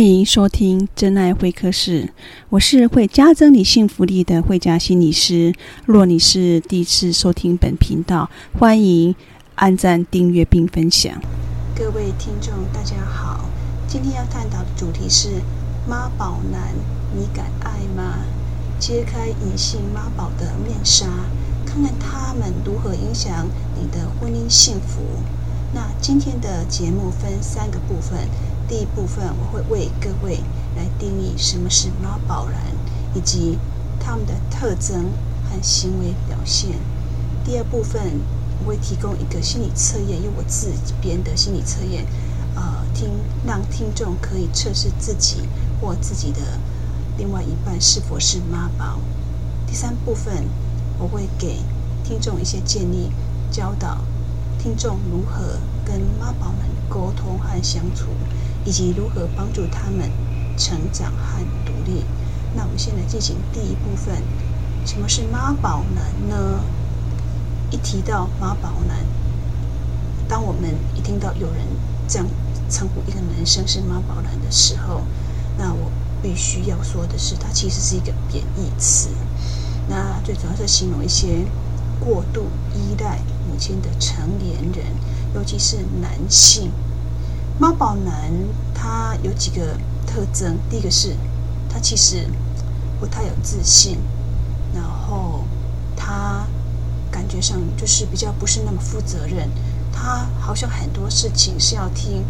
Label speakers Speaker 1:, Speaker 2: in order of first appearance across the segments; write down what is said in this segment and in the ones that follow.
Speaker 1: 欢迎收听真爱会客室，我是会加增你幸福力的会家心理师。若你是第一次收听本频道，欢迎按赞、订阅并分享。
Speaker 2: 各位听众，大家好，今天要探讨的主题是妈宝男，你敢爱吗？揭开隐性妈宝的面纱，看看他们如何影响你的婚姻幸福。那今天的节目分三个部分。第一部分，我会为各位来定义什么是妈宝男，以及他们的特征和行为表现。第二部分，我会提供一个心理测验，用我自己编的心理测验，呃，听让听众可以测试自己或自己的另外一半是否是妈宝。第三部分，我会给听众一些建议，教导听众如何跟妈宝们沟通和相处。以及如何帮助他们成长和独立。那我们现在进行第一部分，什么是妈宝男呢？一提到妈宝男，当我们一听到有人这样称呼一个男生是妈宝男的时候，那我必须要说的是，他其实是一个贬义词。那最主要是形容一些过度依赖间的成年人，尤其是男性。妈宝男他有几个特征，第一个是，他其实不太有自信，然后他感觉上就是比较不是那么负责任，他好像很多事情是要听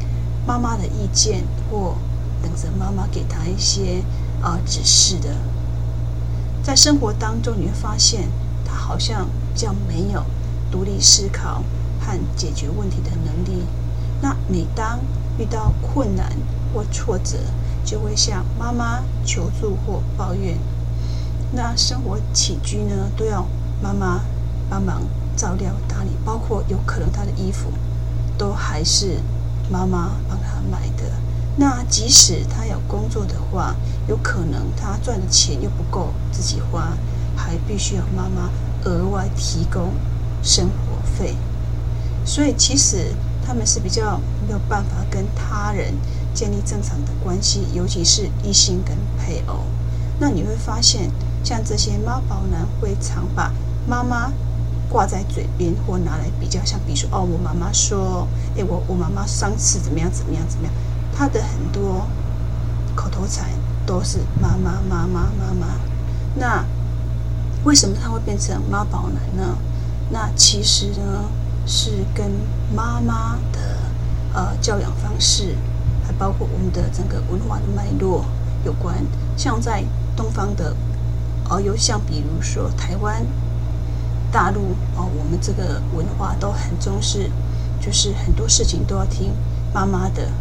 Speaker 2: 妈妈的意见，或等着妈妈给他一些啊、指示的。在生活当中，你会发现他好像比较没有独立思考和解决问题的能力。那每当遇到困难或挫折，就会向妈妈求助或抱怨。那生活起居呢，都要妈妈帮忙照料打理，包括有可能他的衣服，都还是妈妈帮他买的。那即使他有工作的话，有可能他赚的钱又不够自己花，还必须要妈妈额外提供生活费。所以其实。他们是比较没有办法跟他人建立正常的关系，尤其是异性跟配偶。那你会发现，像这些妈宝男会常把妈妈挂在嘴边，或拿来比较，像比如说，哦，我妈妈说，诶，我我妈妈上次怎么样怎么样怎么样，他的很多口头禅都是妈妈妈妈妈妈。那为什么他会变成妈宝男呢？那其实呢？是跟妈妈的呃教养方式，还包括我们的整个文化的脉络有关。像在东方的，哦，有像比如说台湾、大陆哦，我们这个文化都很重视，就是很多事情都要听妈妈的，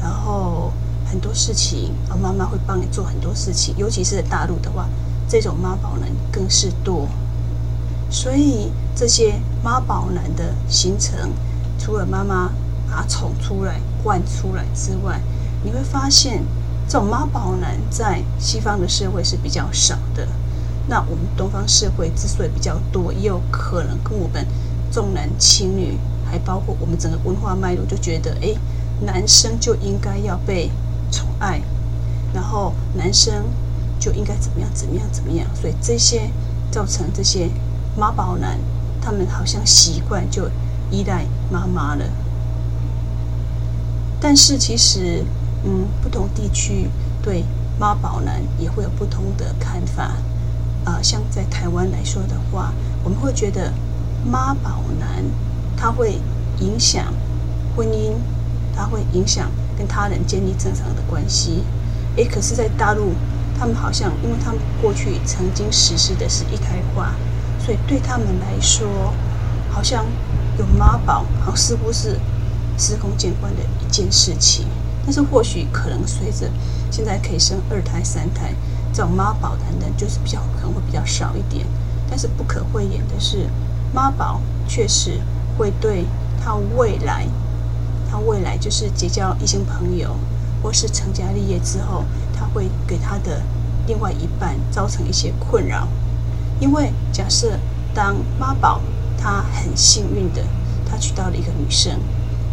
Speaker 2: 然后很多事情哦，妈妈会帮你做很多事情，尤其是在大陆的话，这种妈宝男更是多。所以这些妈宝男的形成，除了妈妈把宠出来、惯出来之外，你会发现这种妈宝男在西方的社会是比较少的。那我们东方社会之所以比较多，也有可能跟我们重男轻女，还包括我们整个文化脉络，就觉得哎，男生就应该要被宠爱，然后男生就应该怎么样、怎么样、怎么样。所以这些造成这些。妈宝男，他们好像习惯就依赖妈妈了。但是其实，嗯，不同地区对妈宝男也会有不同的看法。啊、像在台湾来说的话，我们会觉得妈宝男他会影响婚姻，他会影响跟他人建立正常的关系。诶，可是，在大陆，他们好像因为他们过去曾经实施的是一胎化。所以对他们来说，好像有妈宝，好像似乎是司空见惯的一件事情。但是或许可能随着现在可以生二胎、三胎，这种妈宝的人就是比较可能会比较少一点。但是不可讳言的是，妈宝确实会对他未来，他未来就是结交异性朋友，或是成家立业之后，他会给他的另外一半造成一些困扰。因为假设当妈宝，他很幸运的，他娶到了一个女生，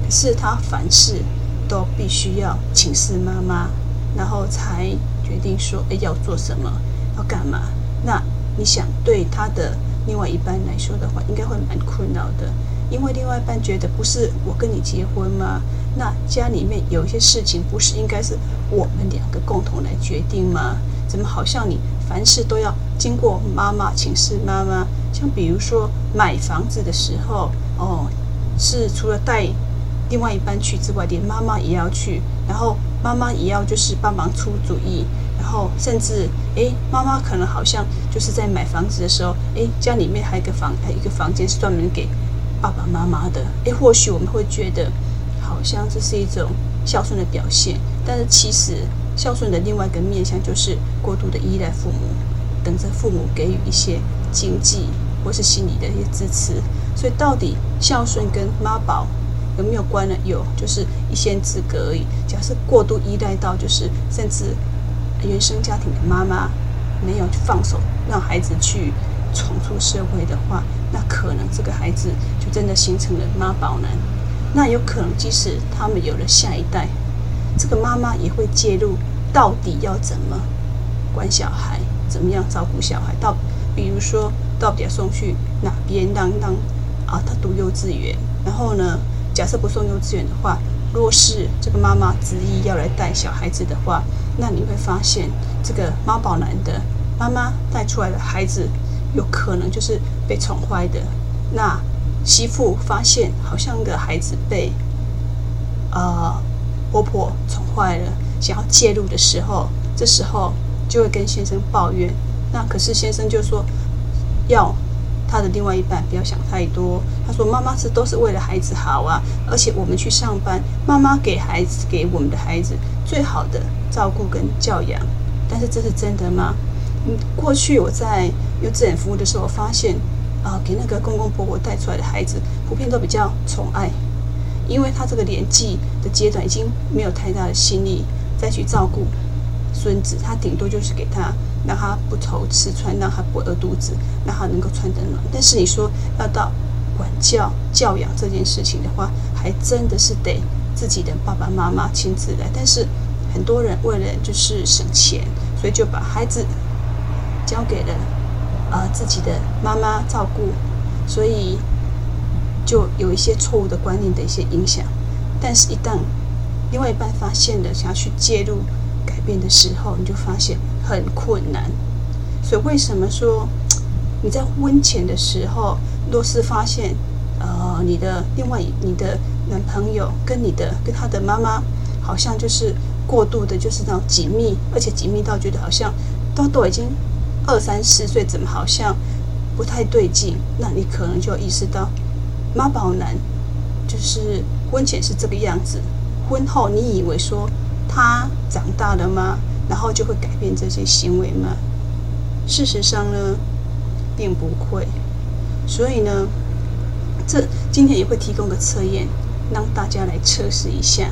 Speaker 2: 可是他凡事都必须要请示妈妈，然后才决定说，诶，要做什么，要干嘛？那你想，对他的另外一半来说的话，应该会蛮困扰的，因为另外一半觉得，不是我跟你结婚吗？那家里面有一些事情，不是应该是我们两个共同来决定吗？怎么好像你凡事都要经过妈妈请示妈妈？像比如说买房子的时候，哦，是除了带另外一半去之外，连妈妈也要去，然后。妈妈也要就是帮忙出主意，然后甚至诶，妈妈可能好像就是在买房子的时候，诶，家里面还有一个房，还有一个房间是专门给爸爸妈妈的。诶，或许我们会觉得好像这是一种孝顺的表现，但是其实孝顺的另外一个面向就是过度的依赖父母，等着父母给予一些经济或是心理的一些支持。所以到底孝顺跟妈宝，有没有关呢？有，就是一线之隔而已。假设过度依赖到，就是甚至原生家庭的妈妈没有放手让孩子去闯出社会的话，那可能这个孩子就真的形成了妈宝男。那有可能，即使他们有了下一代，这个妈妈也会介入，到底要怎么管小孩，怎么样照顾小孩？到比如说，到底要送去哪边当当啊？他读幼稚园，然后呢？假设不送幼稚园的话，若是这个妈妈执意要来带小孩子的话，那你会发现，这个妈宝男的妈妈带出来的孩子，有可能就是被宠坏的。那媳妇发现好像个孩子被婆婆宠坏了，想要介入的时候，这时候就会跟先生抱怨。那可是先生就说要。他的另外一半不要想太多。他说：“妈妈是都是为了孩子好啊，而且我们去上班，妈妈给孩子给我们的孩子最好的照顾跟教养。但是这是真的吗？嗯，过去我在幼稚园服务的时候，我发现啊、给那个公公婆婆带出来的孩子，普遍都比较宠爱，因为他这个年纪的阶段已经没有太大的心力再去照顾孙子，他顶多就是给他。”让他不愁吃穿，让他不饿肚子，让他能够穿得暖。但是你说要到管教、教养这件事情的话，还真的是得自己的爸爸妈妈亲自来。但是很多人为了就是省钱，所以就把孩子交给了、呃、自己的妈妈照顾，所以就有一些错误的观念的一些影响。但是，一旦另外一半发现了，想要去介入改变的时候，你就发现。很困难，所以为什么说你在婚前的时候，若是发现呃你的另外你的男朋友跟你的跟他的妈妈好像就是过度的，就是那种紧密，而且紧密到觉得好像都都已经二三十岁，怎么好像不太对劲？那你可能就意识到妈宝男就是婚前是这个样子，婚后你以为说他长大了吗？然后就会改变这些行为吗？事实上呢，并不会。所以呢，这今天也会提供个测验，让大家来测试一下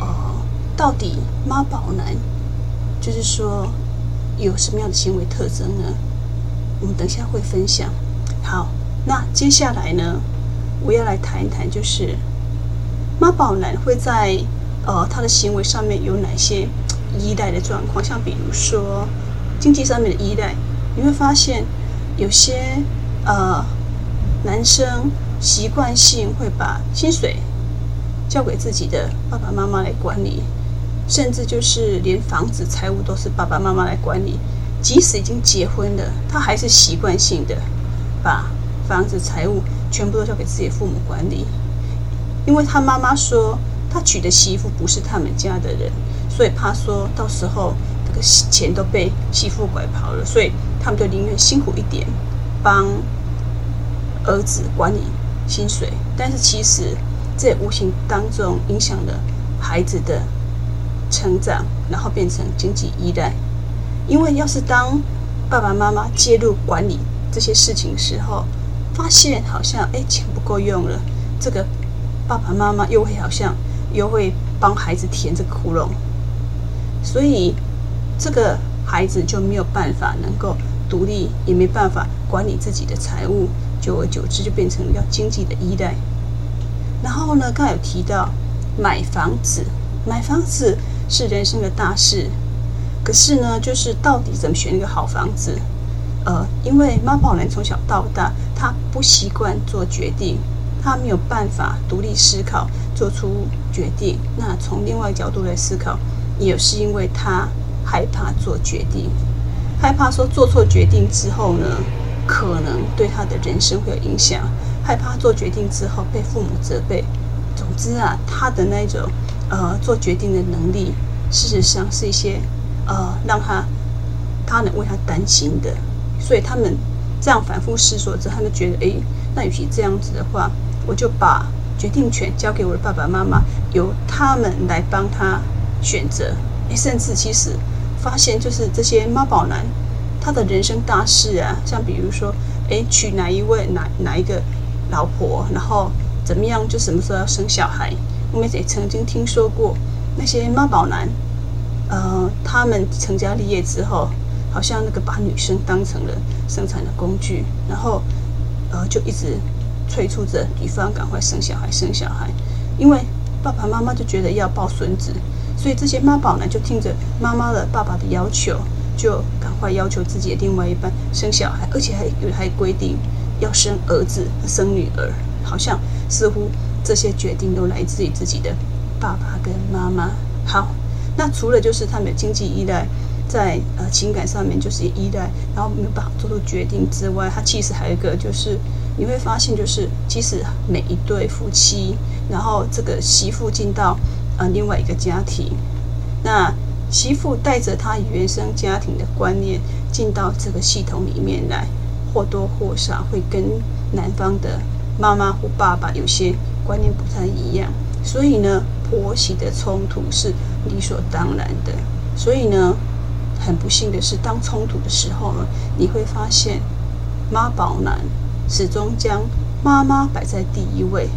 Speaker 2: 哦，到底妈宝男就是说有什么样的行为特征呢？我们等下会分享。好，那接下来呢，我要来谈一谈，就是妈宝男会在呃他的行为上面有哪些？依赖的状况，像比如说经济上面的依赖，你会发现有些呃男生习惯性会把薪水交给自己的爸爸妈妈来管理，甚至就是连房子财务都是爸爸妈妈来管理。即使已经结婚了，他还是习惯性的把房子财务全部都交给自己的父母管理，因为他妈妈说他娶的媳妇不是他们家的人。所以怕说到时候这个钱都被媳妇拐跑了，所以他们就宁愿辛苦一点，帮儿子管理薪水。但是其实这无形当中影响了孩子的成长，然后变成经济依赖。因为要是当爸爸妈妈介入管理这些事情的时候，发现好像哎钱不够用了，这个爸爸妈妈又会好像又会帮孩子填这个窟窿。所以，这个孩子就没有办法能够独立，也没办法管理自己的财务，久而久之就变成要经济的依赖。然后呢，刚才有提到买房子，买房子是人生的大事，可是呢，就是到底怎么选一个好房子？呃，因为妈宝男从小到大，他不习惯做决定，他没有办法独立思考，做出决定。那从另外角度来思考，也是因为他害怕做决定，害怕说做错决定之后呢，可能对他的人生会有影响，害怕做决定之后被父母责备。总之啊，他的那种呃做决定的能力，事实上是一些呃让他他能为他担心的。所以他们这样反复思索之后，他们觉得，诶，那与其这样子的话，我就把决定权交给我的爸爸妈妈，由他们来帮他选择。诶，甚至其实发现，就是这些妈宝男，他的人生大事啊，像比如说，诶，娶哪一位哪哪一个老婆，然后怎么样，就什么时候要生小孩。我们也曾经听说过那些妈宝男，呃，他们成家立业之后。好像那个把女生当成了生产的工具，然后呃就一直催促着女方赶快生小孩生小孩，因为爸爸妈妈就觉得要抱孙子，所以这些妈宝呢就听着妈妈的爸爸的要求，就赶快要求自己的另外一半生小孩，而且还有还规定要生儿子生女儿，好像似乎这些决定都来自于自己的爸爸跟妈妈。好，那除了就是他们的经济依赖。在呃情感上面就是依赖，然后没有办法做出决定之外，他其实还有一个就是你会发现，就是其实每一对夫妻，然后这个媳妇进到呃另外一个家庭，那媳妇带着她原生家庭的观念进到这个系统里面来，或多或少会跟男方的妈妈或爸爸有些观念不太一样，所以呢，婆媳的冲突是理所当然的，所以呢。很不幸的是，当冲突的时候呢，你会发现妈宝男始终将妈妈摆在第一位，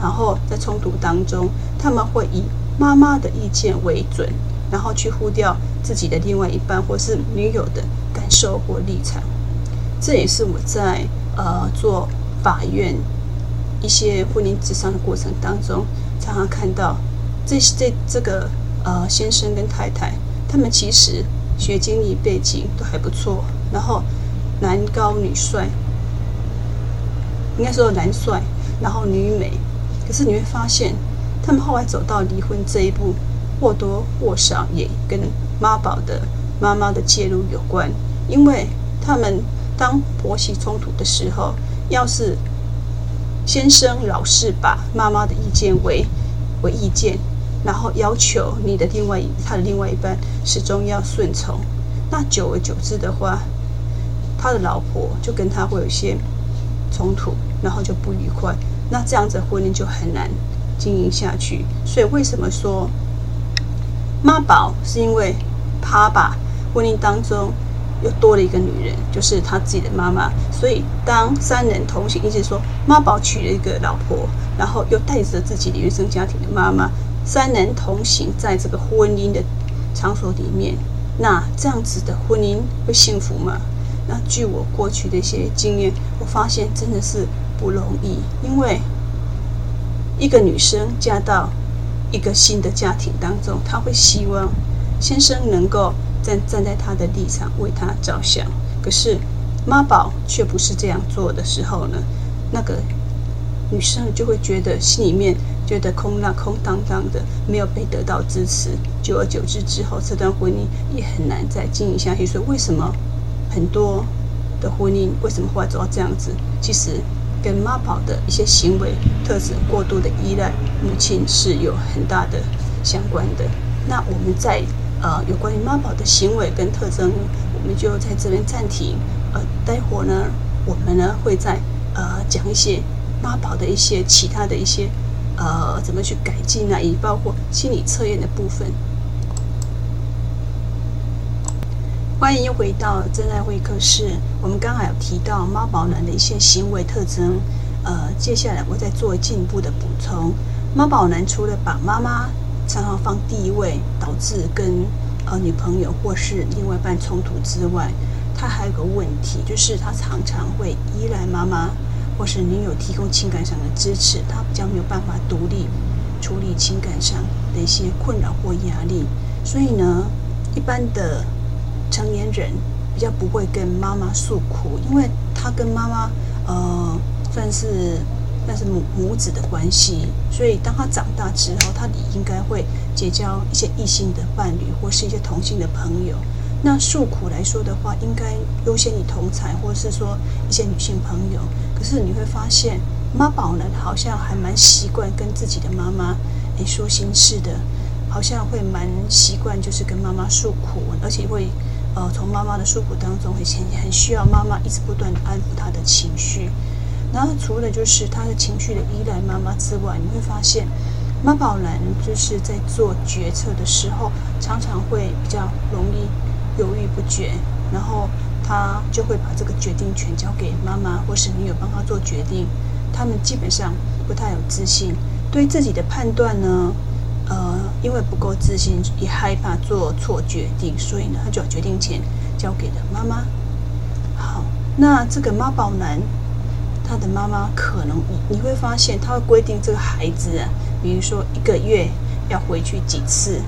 Speaker 2: 然后在冲突当中，他们会以妈妈的意见为准，然后去忽略自己的另外一半或是女友的感受或立场。这也是我在呃做法院一些婚姻之商的过程当中，常常看到这这这个呃先生跟太太，他们其实。学经历背景都还不错，然后男高女帅，应该说男帅，然后女美。可是你会发现，他们后来走到离婚这一步，或多或少也跟妈宝的妈妈的介入有关。因为他们当婆媳冲突的时候，要是先生老是把妈妈的意见为为意见。然后要求你的另外一他的另外一半始终要顺从，那久而久之的话，他的老婆就跟他会有一些冲突，然后就不愉快，那这样子婚姻就很难经营下去。所以为什么说妈宝是因为他把婚姻当中又多了一个女人，就是他自己的妈妈。所以当三人同行，意思说妈宝娶了一个老婆，然后又带着自己的原生家庭的妈妈。三人同行在这个婚姻的场所里面，那这样子的婚姻会幸福吗？那据我过去的一些经验，我发现真的是不容易。因为一个女生嫁到一个新的家庭当中，她会希望先生能够站站在她的立场为她着想。可是妈宝却不是这样做的时候呢，那个女生就会觉得心里面。觉得空浪空荡荡的，没有被得到支持，久而久之之后，这段婚姻也很难再经营下去。所以，为什么很多的婚姻为什么会走到这样子？其实跟妈宝的一些行为特质过度的依赖母亲是有很大的相关的。那我们在呃有关于妈宝的行为跟特征，我们就在这边暂停。呃，待会儿呢，我们呢会在呃讲一些妈宝的一些其他的一些。呃，怎么去改进呢？也包括心理测验的部分。欢迎回到真爱会客室。我们刚好有提到妈宝男的一些行为特征。呃，接下来我再做进一步的补充。妈宝男除了把妈妈常常放第一位，导致跟呃女朋友或是另外一半冲突之外，他还有个问题，就是他常常会依赖妈妈。或是女友提供情感上的支持，他比较没有办法独立处理情感上的一些困扰或压力，所以呢，一般的成年人比较不会跟妈妈诉苦，因为他跟妈妈呃算是算是母母子的关系，所以当他长大之后，他也应该会结交一些异性的伴侣或是一些同性的朋友。那诉苦来说的话，应该优先以同才，或者是说一些女性朋友。可是你会发现，妈宝男好像还蛮习惯跟自己的妈妈诶说心事的，好像会蛮习惯就是跟妈妈诉苦，而且会呃从妈妈的诉苦当中会很很需要妈妈一直不断的安抚他的情绪。然后除了就是他的情绪的依赖妈妈之外，你会发现妈宝男就是在做决策的时候，常常会比较容易。犹豫不决，然后他就会把这个决定权交给妈妈或是女友帮他做决定。他们基本上不太有自信，对自己的判断呢，呃，因为不够自信，也害怕做错决定，所以呢，他就把决定权交给了妈妈。好，那这个妈宝男，他的妈妈可能你你会发现，他会规定这个孩子啊，比如说一个月要回去几次。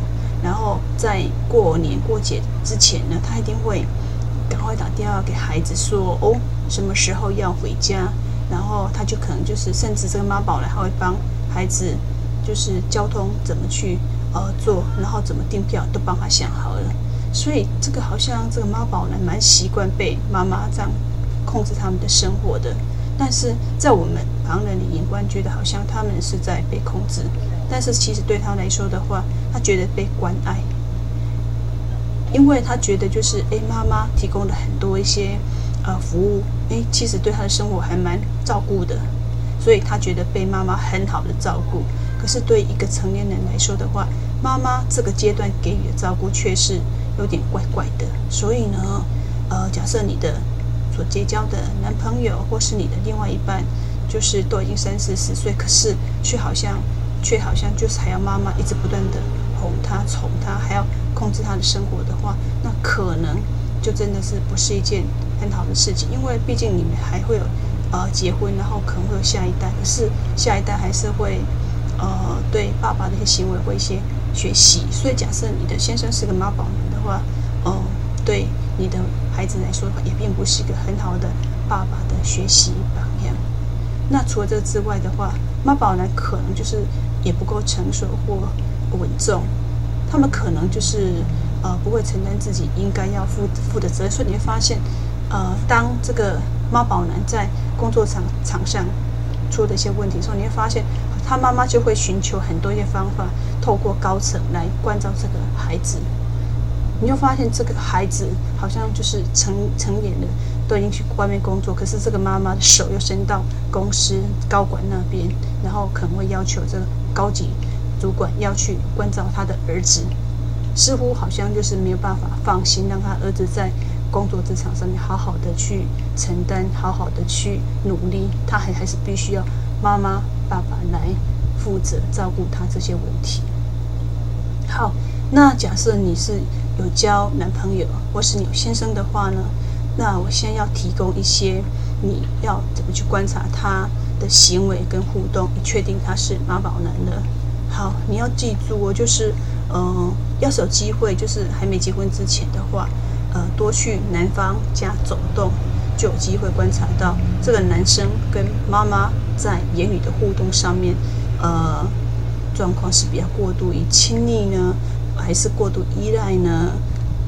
Speaker 2: 然后在过年过节之前呢，他一定会赶快打电话给孩子说：“哦，什么时候要回家？”然后他就可能就是，甚至这个妈宝呢，他会帮孩子就是交通怎么去呃做，然后怎么订票都帮他想好了。所以这个好像这个妈宝呢，蛮习惯被妈妈这样控制他们的生活的。但是在我们旁人的眼光，觉得好像他们是在被控制。但是其实对他来说的话，他觉得被关爱，因为他觉得就是诶，妈妈提供了很多一些呃服务，诶，其实对他的生活还蛮照顾的，所以他觉得被妈妈很好的照顾。可是对一个成年人来说的话，妈妈这个阶段给予的照顾却是有点怪怪的。所以呢，呃，假设你的所结交的男朋友或是你的另外一半，就是都已经三四十岁，可是却好像。却好像就是还要妈妈一直不断的哄他、宠他，还要控制他的生活的话，那可能就真的是不是一件很好的事情。因为毕竟你们还会有呃结婚，然后可能会有下一代，可是下一代还是会呃对爸爸的一些行为会一些学习。所以假设你的先生是个妈宝男的话，哦、对你的孩子来说，也并不是一个很好的爸爸的学习榜样。那除了这之外的话，妈宝男可能就是。也不够成熟或稳重，他们可能就是呃不会承担自己应该要负负的责任，所以你会发现，呃，当这个妈宝男在工作场场上出的一些问题的时候，你会发现他妈妈就会寻求很多一些方法，透过高层来关照这个孩子。你就发现这个孩子好像就是成成年了，都已经去外面工作，可是这个妈妈的手又伸到公司高管那边，然后可能会要求这个。高级主管要去关照他的儿子，似乎好像就是没有办法放心，让他儿子在工作职场上面好好的去承担，好好的去努力。他还还是必须要妈妈、爸爸来负责照顾他这些问题。好，那假设你是有交男朋友或是有先生的话呢？那我先要提供一些你要怎么去观察他。的行为跟互动，你确定他是妈宝男的。好，你要记住哦，就是，嗯、呃，要是有机会，就是还没结婚之前的话，呃，多去男方家走动，就有机会观察到这个男生跟妈妈在言语的互动上面，呃，状况是比较过度以亲昵呢，还是过度依赖呢？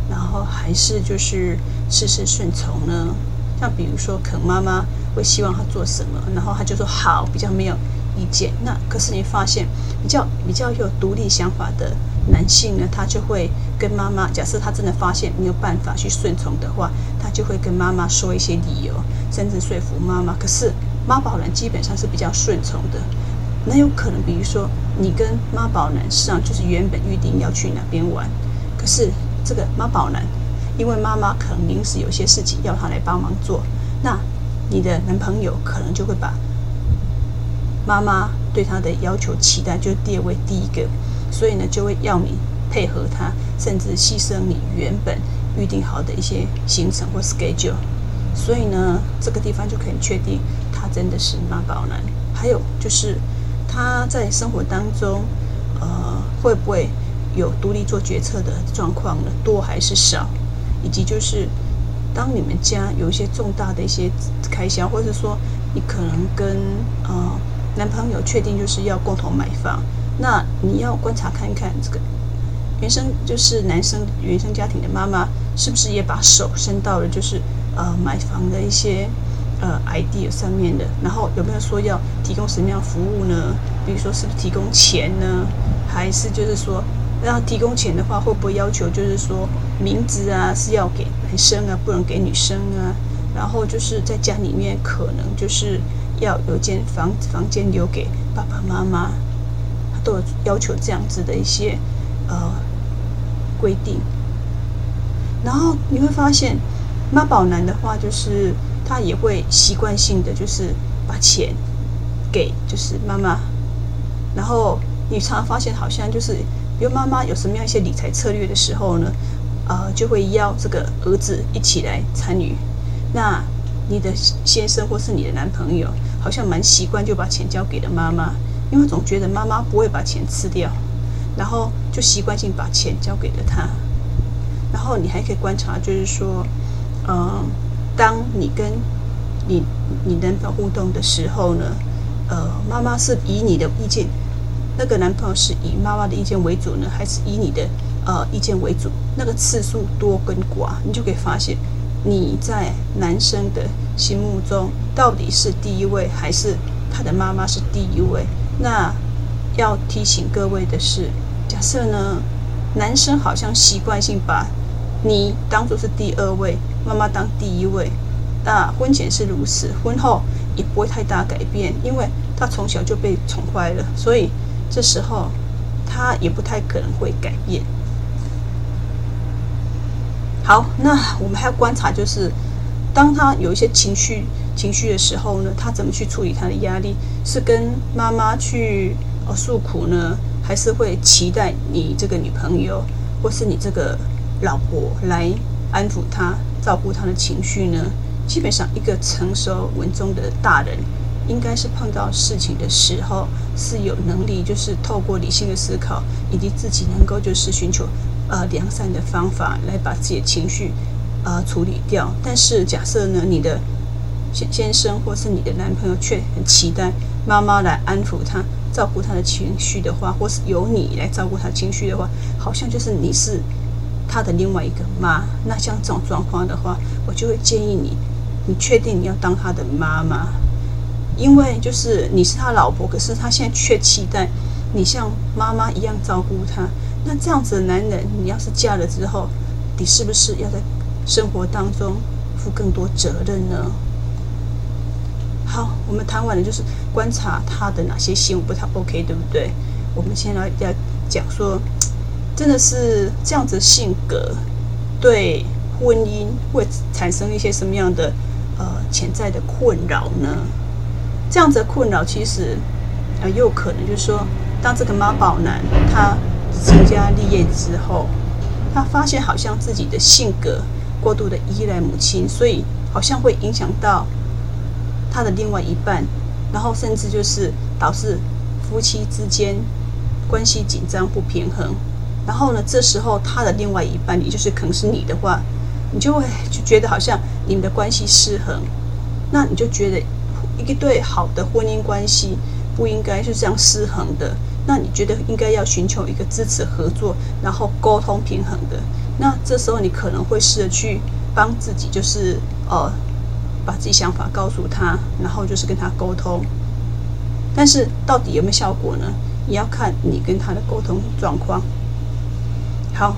Speaker 2: 然后还是就是事事顺从呢？像比如说，可能妈妈。会希望他做什么，然后他就说好，比较没有意见。那可是你发现，比较比较有独立想法的男性呢，他就会跟妈妈，假设他真的发现没有办法去顺从的话，他就会跟妈妈说一些理由，甚至说服妈妈。可是妈宝男基本上是比较顺从的，那有可能，比如说你跟妈宝男上就是原本预定要去哪边玩，可是这个妈宝男因为妈妈可能临时有些事情要他来帮忙做，那。你的男朋友可能就会把妈妈对他的要求、期待就列为第一个，所以呢，就会要你配合他，甚至牺牲你原本预定好的一些行程或 schedule。所以呢，这个地方就可以确定他真的是妈宝男。还有就是他在生活当中，呃，会不会有独立做决策的状况呢？多还是少？以及就是当你们家有一些重大的一些开销，或者说你可能跟呃男朋友确定就是要共同买房，那你要观察看看这个原生就是男生原生家庭的妈妈是不是也把手伸到了就是呃买房的一些。呃，idea 上面的，然后有没有说要提供什么样服务呢？比如说是不是提供钱呢？还是就是说，要提供钱的话，会不会要求就是说名字啊是要给男生啊，不能给女生啊？然后就是在家里面可能就是要有间房房间留给爸爸妈妈，都有要求这样子的一些呃规定。然后你会发现妈宝男的话就是。他也会习惯性的就是把钱给就是妈妈，然后你常常发现好像就是，比如妈妈有什么样一些理财策略的时候呢，呃，就会邀这个儿子一起来参与。那你的先生或是你的男朋友好像蛮习惯就把钱交给了妈妈，因为总觉得妈妈不会把钱吃掉，然后就习惯性把钱交给了他。然后你还可以观察，就是说，嗯、呃。当你跟你你男朋友互动的时候呢，呃，妈妈是以你的意见，那个男朋友是以妈妈的意见为主呢，还是以你的呃意见为主？那个次数多跟寡，你就可以发现你在男生的心目中到底是第一位，还是他的妈妈是第一位？那要提醒各位的是，假设呢，男生好像习惯性把你当做是第二位。妈妈当第一位，那婚前是如此，婚后也不会太大改变，因为他从小就被宠坏了，所以这时候他也不太可能会改变。好，那我们还要观察，就是当他有一些情绪情绪的时候呢，他怎么去处理他的压力？是跟妈妈去呃诉苦呢，还是会期待你这个女朋友或是你这个老婆来安抚他？照顾他的情绪呢？基本上，一个成熟稳重的大人，应该是碰到事情的时候，是有能力，就是透过理性的思考，以及自己能够就是寻求呃良善的方法来把自己的情绪呃处理掉。但是，假设呢，你的先先生或是你的男朋友却很期待妈妈来安抚他、照顾他的情绪的话，或是由你来照顾他情绪的话，好像就是你是。他的另外一个妈，那像这种状况的话，我就会建议你，你确定你要当他的妈妈，因为就是你是他老婆，可是他现在却期待你像妈妈一样照顾他。那这样子的男人，你要是嫁了之后，你是不是要在生活当中负更多责任呢？好，我们谈完了，就是观察他的哪些行为不太 OK，对不对？我们先来要讲说。真的是这样子性格，对婚姻会产生一些什么样的呃潜在的困扰呢？这样子的困扰其实呃也有可能就是说，当这个妈宝男他成家立业之后，他发现好像自己的性格过度的依赖母亲，所以好像会影响到他的另外一半，然后甚至就是导致夫妻之间关系紧张不平衡。然后呢，这时候他的另外一半，也就是可能是你的话，你就会就觉得好像你们的关系失衡，那你就觉得一对好的婚姻关系不应该是这样失衡的。那你觉得应该要寻求一个支持合作，然后沟通平衡的。那这时候你可能会试着去帮自己，就是呃把自己想法告诉他，然后就是跟他沟通。但是到底有没有效果呢？也要看你跟他的沟通状况。好，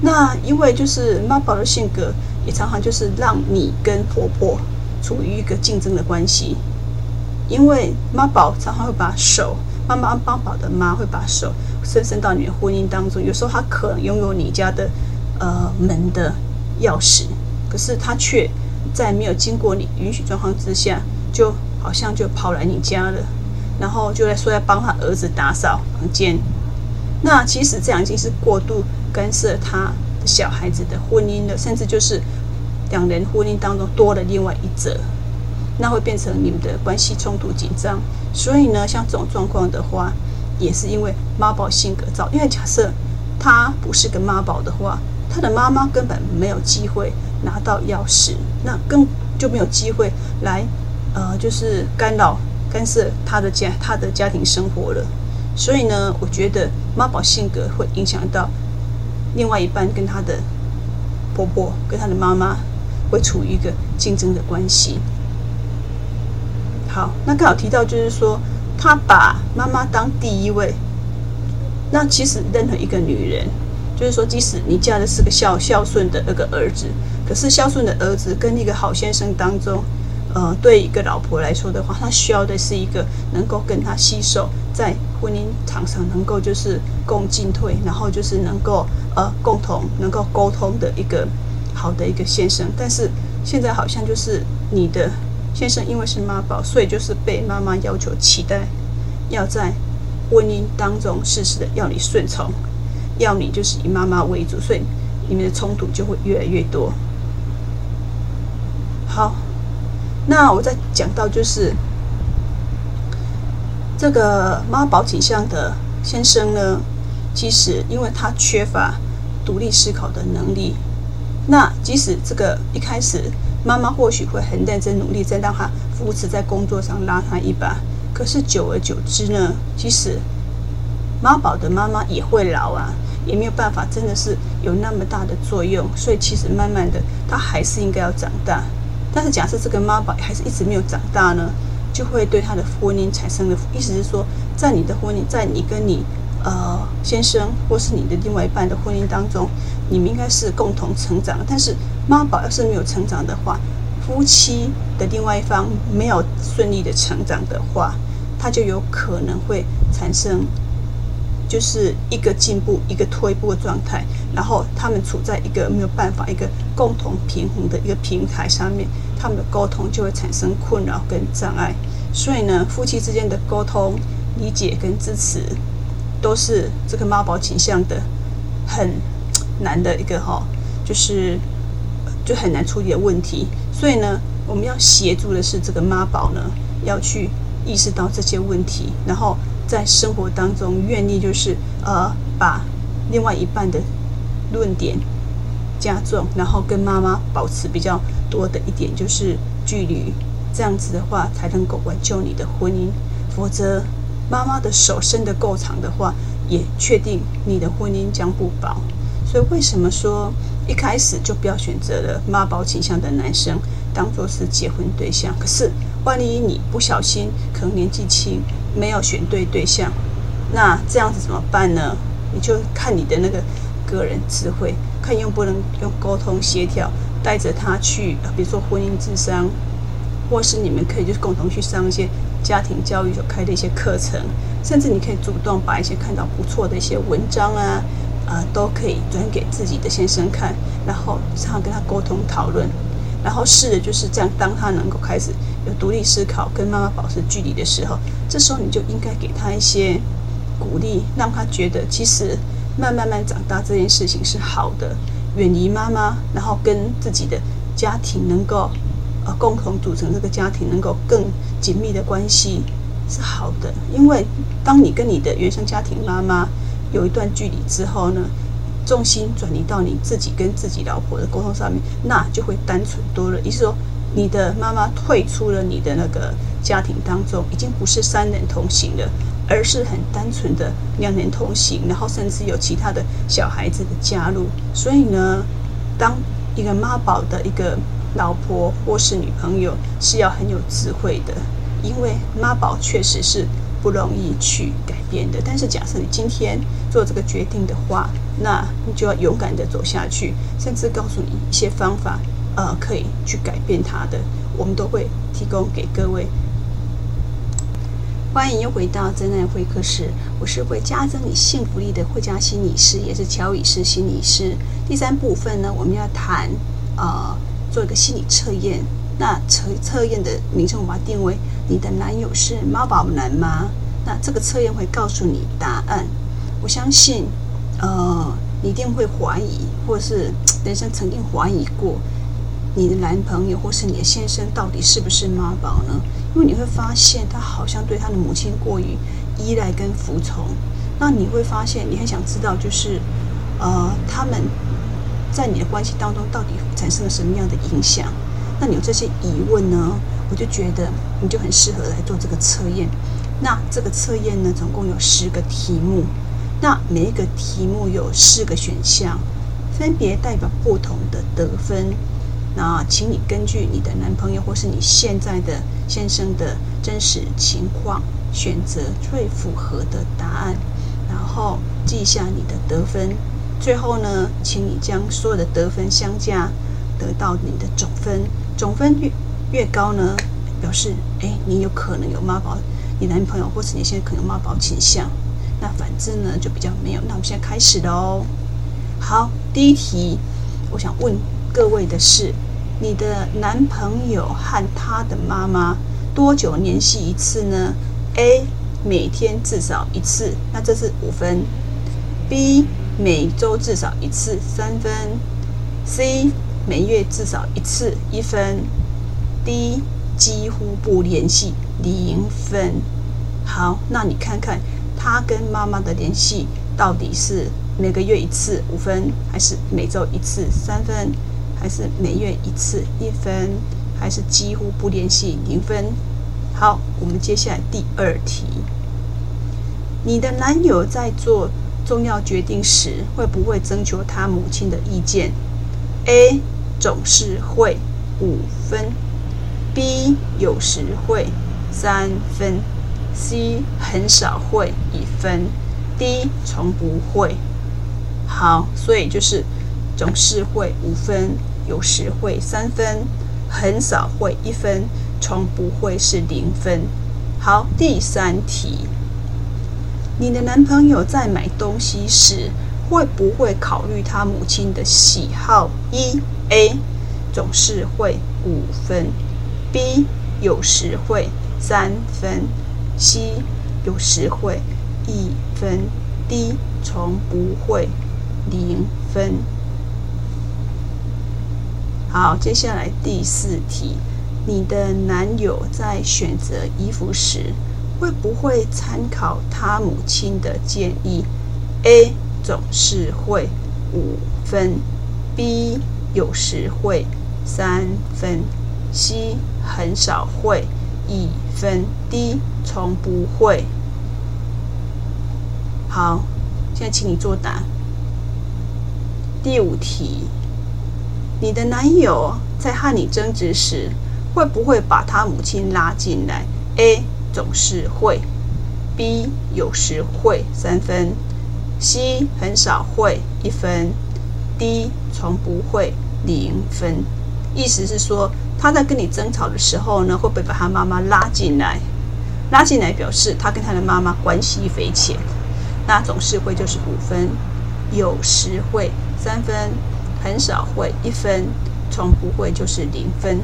Speaker 2: 那因为就是妈宝的性格，也常常就是让你跟婆婆处于一个竞争的关系。因为妈宝常常会把手，妈妈妈宝的妈会把手伸伸到你的婚姻当中。有时候他可能拥有你家的呃门的钥匙，可是他却在没有经过你允许状况之下，就好像就跑来你家了，然后就来说要帮他儿子打扫房间。那其实这样已经是过度。干涉他的小孩子的婚姻了，甚至就是两人婚姻当中多了另外一者，那会变成你们的关系冲突紧张。所以呢，像这种状况的话，也是因为妈宝性格造。因为假设他不是个妈宝的话，他的妈妈根本没有机会拿到钥匙，那更就没有机会来，呃，就是干扰、干涉他的家、他的家庭生活了。所以呢，我觉得妈宝性格会影响到另外一半跟他的婆婆、跟他的妈妈会处于一个竞争的关系。好，那刚好提到就是说，他把妈妈当第一位。那其实任何一个女人，就是说，即使你嫁的是个孝孝顺的那个儿子，可是孝顺的儿子跟一个好先生当中，呃，对一个老婆来说的话，她需要的是一个能够跟她携手在婚姻场上能够就是共进退，然后就是能够呃共同能够沟通的一个好的一个先生。但是现在好像就是你的先生因为是妈宝，所以就是被妈妈要求期待要在。婚姻当中，事实的要你顺从，要你就是以妈妈为主，所以你们的冲突就会越来越多。好，那我再讲到就是这个妈宝倾向的先生呢，其实因为他缺乏独立思考的能力，那即使这个一开始妈妈或许会很认真努力，在让他扶持在工作上拉他一把。可是久而久之呢，即使妈宝的妈妈也会老啊，也没有办法，真的是有那么大的作用。所以其实慢慢的，他还是应该要长大。但是假设这个妈宝还是一直没有长大呢，就会对他的婚姻产生了意思是说，在你的婚姻，在你跟你呃先生或是你的另外一半的婚姻当中，你们应该是共同成长。但是妈宝要是没有成长的话，夫妻的另外一方没有顺利的成长的话，他就有可能会产生就是一个进步一个退步的状态，然后他们处在一个没有办法一个共同平衡的一个平台上面，他们的沟通就会产生困扰跟障碍。所以呢，夫妻之间的沟通、理解跟支持，都是这个妈宝倾向的很难的一个哈，就是就很难处理的问题。所以呢，我们要协助的是这个妈宝呢，要去意识到这些问题，然后在生活当中愿意就是呃，把另外一半的论点加重，然后跟妈妈保持比较多的一点就是距离，这样子的话才能够挽救你的婚姻。否则，妈妈的手伸得够长的话，也确定你的婚姻将不保。所以，为什么说？一开始就不要选择了妈宝倾向的男生当做是结婚对象。可是，万一你不小心，可能年纪轻，没有选对对象，那这样子怎么办呢？你就看你的那个个人智慧，看用不能用沟通协调，带着他去，比如说婚姻智商，或是你们可以就是共同去上一些家庭教育所开的一些课程，甚至你可以主动把一些看到不错的一些文章啊。呃，都可以转给自己的先生看，然后常常跟他沟通讨论，然后试着就是这样。当他能够开始有独立思考，跟妈妈保持距离的时候，这时候你就应该给他一些鼓励，让他觉得其实慢慢慢长大这件事情是好的，远离妈妈，然后跟自己的家庭能够呃共同组成这个家庭，能够更紧密的关系是好的。因为当你跟你的原生家庭妈妈。有一段距离之后呢，重心转移到你自己跟自己老婆的沟通上面，那就会单纯多了。也就是说，你的妈妈退出了你的那个家庭当中，已经不是三人同行了，而是很单纯的两人同行，然后甚至有其他的小孩子的加入。所以呢，当一个妈宝的一个老婆或是女朋友，是要很有智慧的，因为妈宝确实是。不容易去改变的，但是假设你今天做这个决定的话，那你就要勇敢的走下去，甚至告诉你一些方法，呃，可以去改变它的，我们都会提供给各位。欢迎又回到真爱会客室，我是会加增你幸福力的会家心理师，也是乔宇斯心理师。第三部分呢，我们要谈，呃，做一个心理测验。那测测验的名称，我把它定为。你的男友是妈宝男吗？那这个测验会告诉你答案。我相信，呃，你一定会怀疑，或是 人生曾经怀疑过你的男朋友或是你的先生到底是不是妈宝呢？因为你会发现他好像对他的母亲过于依赖跟服从。那你会发现，你很想知道，就是呃，他们在你的关系当中到底产生了什么样的影响？那你有这些疑问呢？我就觉得你就很适合来做这个测验。那这个测验呢，总共有十个题目，那每一个题目有四个选项，分别代表不同的得分。那请你根据你的男朋友或是你现在的先生的真实情况，选择最符合的答案，然后记下你的得分。最后呢，请你将所有的得分相加，得到你的总分。总分越越高呢，表示诶，你有可能有妈宝，你男朋友或是你现在可能有妈宝倾向。那反之呢，就比较没有。那我们现在开始了哦。好，第一题，我想问各位的是，你的男朋友和他的妈妈多久联系一次呢？A 每天至少一次，那这是五分。B 每周至少一次，三分。C 每月至少一次，一分。D 几乎不联系，零分。好，那你看看他跟妈妈的联系到底是每个月一次，五分，还是每周一次，三分，还是每月一次，一分，还是几乎不联系，零分？好，我们接下来第二题，你的男友在做重要决定时，会不会征求他母亲的意见？A 总是会，五分。B 有时会三分，C 很少会一分，D 从不会。好，所以就是总是会五分，有时会三分，很少会一分，从不会是零分。好，第三题，你的男朋友在买东西时会不会考虑他母亲的喜好？一 A 总是会五分。B 有时会三分，C 有时会一分，D 从不会零分。好，接下来第四题，你的男友在选择衣服时，会不会参考他母亲的建议？A 总是会五分，B 有时会三分。C 很少会一分，D 从不会。好，现在请你作答。第五题，你的男友在和你争执时，会不会把他母亲拉进来？A 总是会，B 有时会三分，C 很少会一分，D 从不会零分。意思是说。他在跟你争吵的时候呢，会不会把他妈妈拉进来？拉进来表示他跟他的妈妈关系匪浅。那总是会就是五分，有时会三分，很少会一分，从不会就是零分。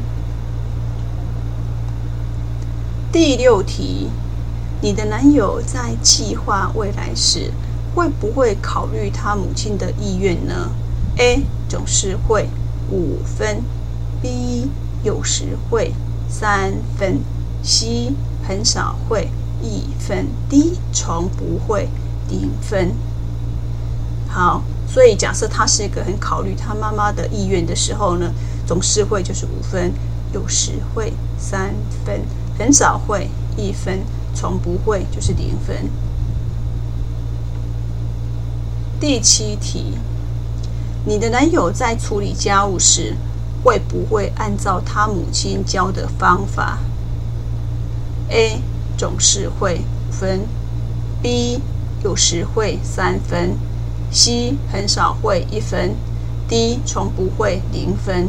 Speaker 2: 第六题，你的男友在计划未来时，会不会考虑他母亲的意愿呢？A 总是会。五分，B。有时会。三分，C 很少会。一分，D 从不会。零分。好，所以假设他是一个很考虑他妈妈的意愿的时候呢，总是会就是五分，有时会三分，很少会一分，从不会就是零分。第七题，你的男友在处理家务时，会不会按照他母亲教的方法？A 总是会五分，B 有时会三分，C 很少会一分，D 从不会零分。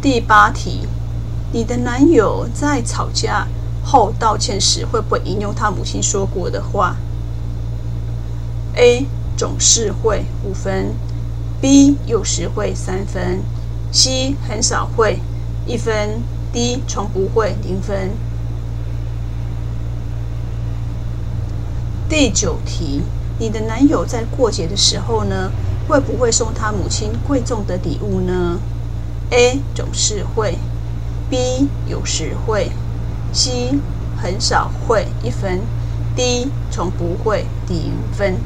Speaker 2: 第八题，你的男友在吵架后道歉时，会不会引用他母亲说过的话？A 总是会五分。B 有时会三分，C 很少会一分，D 从不会零分。第九题，你的男友在过节的时候呢，会不会送他母亲贵重的礼物呢？A 总是会，B 有时会，C 很少会一分，D 从不会零分。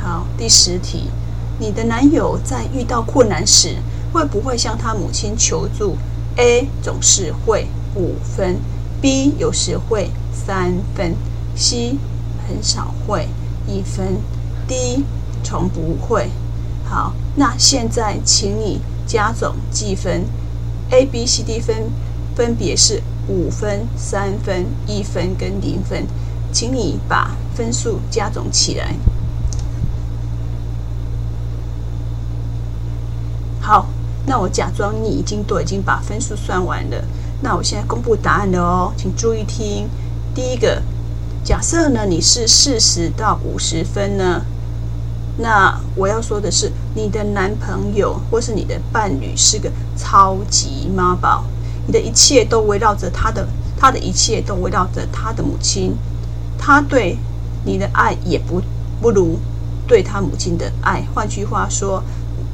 Speaker 2: 好，第十题，你的男友在遇到困难时，会不会向他母亲求助？A 总是会五分，B 有时会三分，C 很少会一分，D 从不会。好，那现在请你加总计分，A、B、C、D 分分别是五分、三分、一分跟零分，请你把分数加总起来。好，那我假装你已经都已经把分数算完了，那我现在公布答案了哦，请注意听。第一个，假设呢你是四十到五十分呢？那我要说的是，你的男朋友或是你的伴侣是个超级妈宝，你的一切都围绕着他的，他的一切都围绕着他的母亲，他对你的爱也不不如对他母亲的爱。换句话说，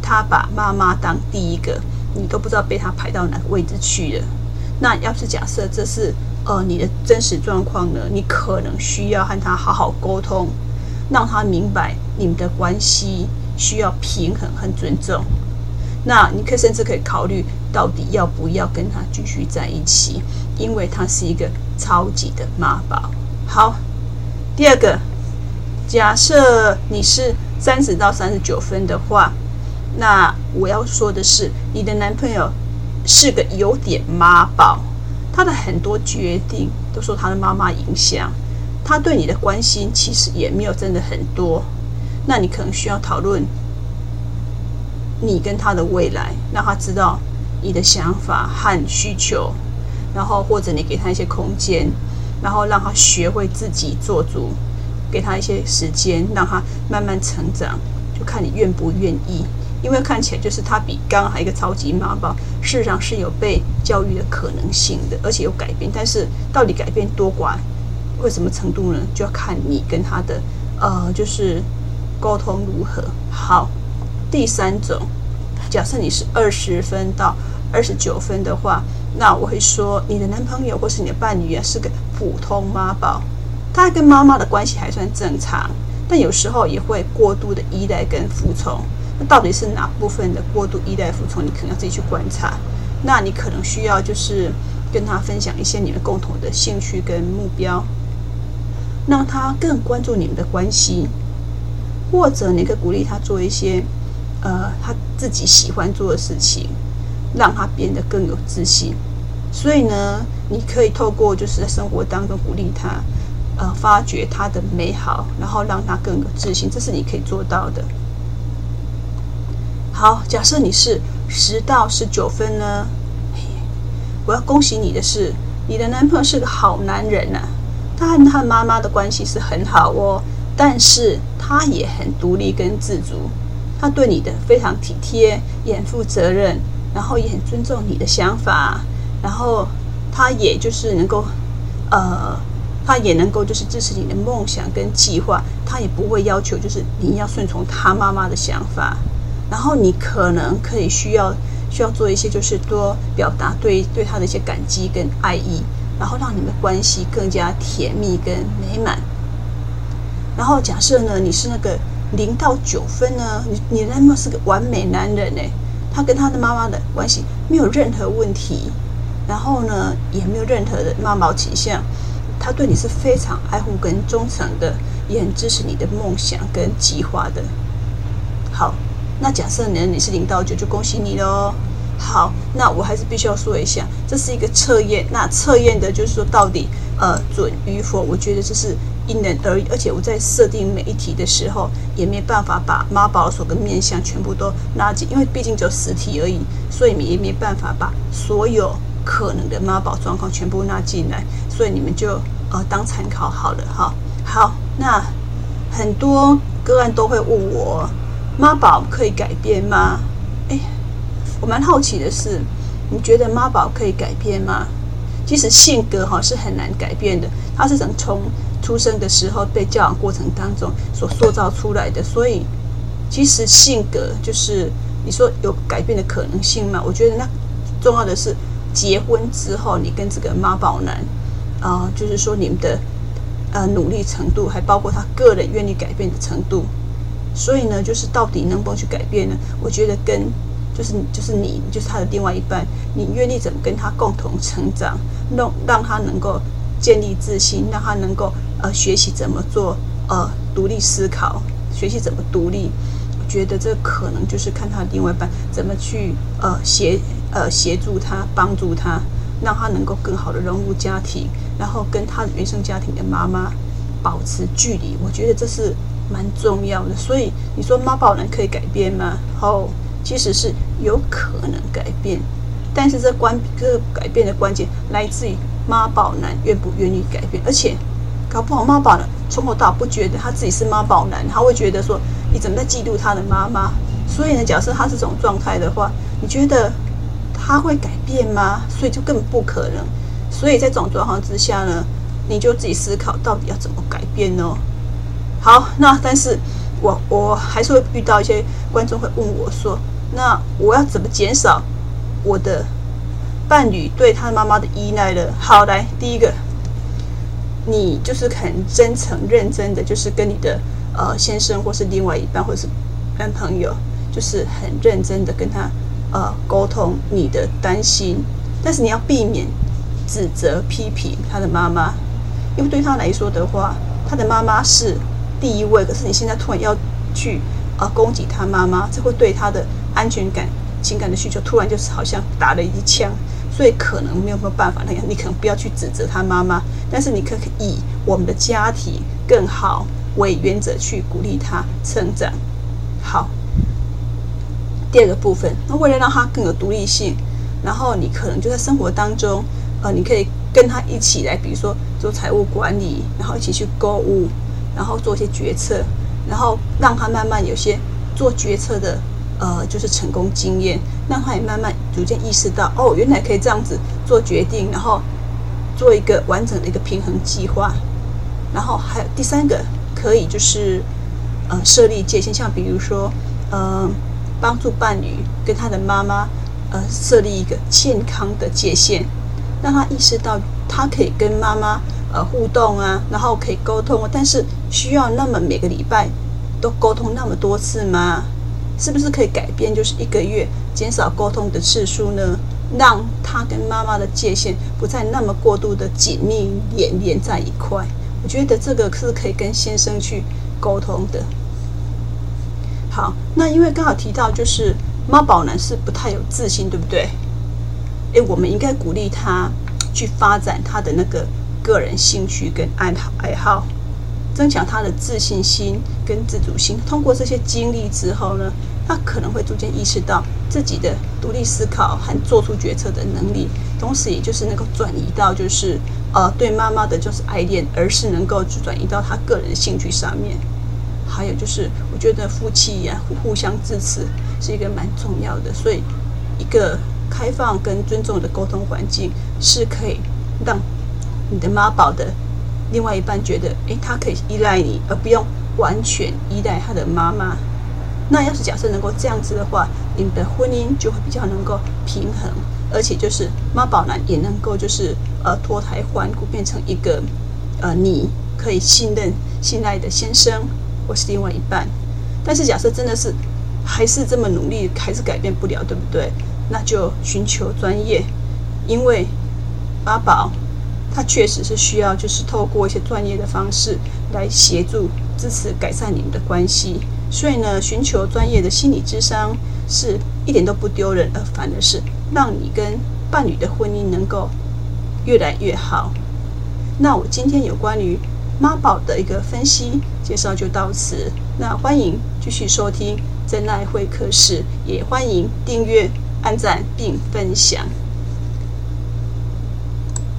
Speaker 2: 他把妈妈当第一个，你都不知道被他排到哪个位置去了。那要是假设这是呃你的真实状况呢？你可能需要和他好好沟通。让他明白你们的关系需要平衡和尊重。那你可以甚至可以考虑到底要不要跟他继续在一起，因为他是一个超级的妈宝。好，第二个，假设你是三十到三十九分的话，那我要说的是，你的男朋友是个有点妈宝，他的很多决定都受他的妈妈影响。他对你的关心其实也没有真的很多，那你可能需要讨论你跟他的未来，让他知道你的想法和需求，然后或者你给他一些空间，然后让他学会自己做主，给他一些时间，让他慢慢成长，就看你愿不愿意。因为看起来就是他比刚刚还一个超级妈宝，事实上是有被教育的可能性的，而且有改变，但是到底改变多寡？为什么程度呢？就要看你跟他的呃，就是沟通如何。好，第三种，假设你是二十分到二十九分的话，那我会说你的男朋友或是你的伴侣啊是个普通妈宝，他跟妈妈的关系还算正常，但有时候也会过度的依赖跟服从。那到底是哪部分的过度依赖服从？你可能要自己去观察。那你可能需要就是跟他分享一些你们共同的兴趣跟目标。让他更关注你们的关系，或者你可以鼓励他做一些，呃，他自己喜欢做的事情，让他变得更有自信。所以呢，你可以透过就是在生活当中鼓励他，呃，发掘他的美好，然后让他更有自信，这是你可以做到的。好，假设你是十到十九分呢，我要恭喜你的是，你的男朋友是个好男人呐、啊。他和他妈妈的关系是很好哦，但是他也很独立跟自主，他对你的非常体贴，也很负责任，然后也很尊重你的想法，然后他也就是能够，呃，他也能够就是支持你的梦想跟计划，他也不会要求就是你要顺从他妈妈的想法，然后你可能可以需要需要做一些就是多表达对对他的一些感激跟爱意。然后让你们关系更加甜蜜跟美满。然后假设呢，你是那个零到九分呢，你你男朋友是个完美男人呢，他跟他的妈妈的关系没有任何问题，然后呢也没有任何的妈宝倾向，他对你是非常爱护跟忠诚的，也很支持你的梦想跟计划的。好，那假设呢你是零到九，就恭喜你喽。好，那我还是必须要说一下，这是一个测验。那测验的就是说，到底呃准与否，我觉得这是因人而异。而且我在设定每一题的时候，也没办法把妈宝所跟面相全部都拉进，因为毕竟只有十题而已，所以你也没办法把所有可能的妈宝状况全部拉进来。所以你们就呃当参考好了哈。好，那很多个案都会问我，妈宝可以改变吗？哎。我蛮好奇的是，你觉得妈宝可以改变吗？其实性格哈是很难改变的，他是从出生的时候被教养过程当中所塑造出来的，所以其实性格就是你说有改变的可能性吗？我觉得那重要的是结婚之后，你跟这个妈宝男，啊、就是说你们的呃努力程度，还包括他个人愿意改变的程度。所以呢，就是到底能不能去改变呢？我觉得跟就是就是你就是他的另外一半，你愿意怎么跟他共同成长，让让他能够建立自信，让他能够呃学习怎么做呃独立思考，学习怎么独立。我觉得这可能就是看他的另外一半怎么去呃协呃协助他，帮助他，让他能够更好的融入家庭，然后跟他的原生家庭的妈妈保持距离。我觉得这是蛮重要的。所以你说妈宝男可以改变吗？哦。其实是有可能改变，但是这关这个改变的关键来自于妈宝男愿不愿意改变，而且搞不好妈宝男从头到尾不觉得他自己是妈宝男，他会觉得说你怎么在嫉妒他的妈妈？所以呢，假设他是这种状态的话，你觉得他会改变吗？所以就更不可能。所以在这种状况之下呢，你就自己思考到底要怎么改变呢？好，那但是我我还是会遇到一些观众会问我说。那我要怎么减少我的伴侣对他妈妈的依赖呢？好，来，第一个，你就是很真诚、认真的，就是跟你的呃先生，或是另外一半，或是男朋友，就是很认真的跟他呃沟通你的担心。但是你要避免指责、批评他的妈妈，因为对他来说的话，他的妈妈是第一位。可是你现在突然要去呃攻击他妈妈，这会对他的。安全感、情感的需求突然就是好像打了一枪，所以可能没有没有办法那样。你可能不要去指责他妈妈，但是你可以以我们的家庭更好为原则去鼓励他成长。好，第二个部分，那为了让他更有独立性，然后你可能就在生活当中，呃，你可以跟他一起来，比如说做财务管理，然后一起去购物，然后做一些决策，然后让他慢慢有些做决策的。呃，就是成功经验，让他也慢慢逐渐意识到，哦，原来可以这样子做决定，然后做一个完整的一个平衡计划。然后还有第三个，可以就是呃设立界限，像比如说呃帮助伴侣跟他的妈妈呃设立一个健康的界限，让他意识到他可以跟妈妈呃互动啊，然后可以沟通，但是需要那么每个礼拜都沟通那么多次吗？是不是可以改变？就是一个月减少沟通的次数呢？让他跟妈妈的界限不再那么过度的紧密连连在一块。我觉得这个是可以跟先生去沟通的。好，那因为刚好提到就是妈宝男是不太有自信，对不对？诶，我们应该鼓励他去发展他的那个个人兴趣跟爱好爱好。增强他的自信心跟自主心。通过这些经历之后呢，他可能会逐渐意识到自己的独立思考和做出决策的能力，同时也就是能够转移到就是呃对妈妈的就是爱恋，而是能够转移到他个人的兴趣上面。还有就是，我觉得夫妻呀、啊、互相支持是一个蛮重要的，所以一个开放跟尊重的沟通环境是可以让你的妈宝的。另外一半觉得，诶，他可以依赖你，而不用完全依赖他的妈妈。那要是假设能够这样子的话，你们的婚姻就会比较能够平衡，而且就是妈宝男也能够就是呃脱胎换骨，变成一个呃你可以信任、信赖的先生或是另外一半。但是假设真的是还是这么努力，还是改变不了，对不对？那就寻求专业，因为妈宝。他确实是需要，就是透过一些专业的方式来协助、支持、改善你们的关系。所以呢，寻求专业的心理咨商是一点都不丢人，而反而是让你跟伴侣的婚姻能够越来越好。那我今天有关于妈宝的一个分析介绍就到此。那欢迎继续收听真爱会客室，也欢迎订阅、按赞并分享。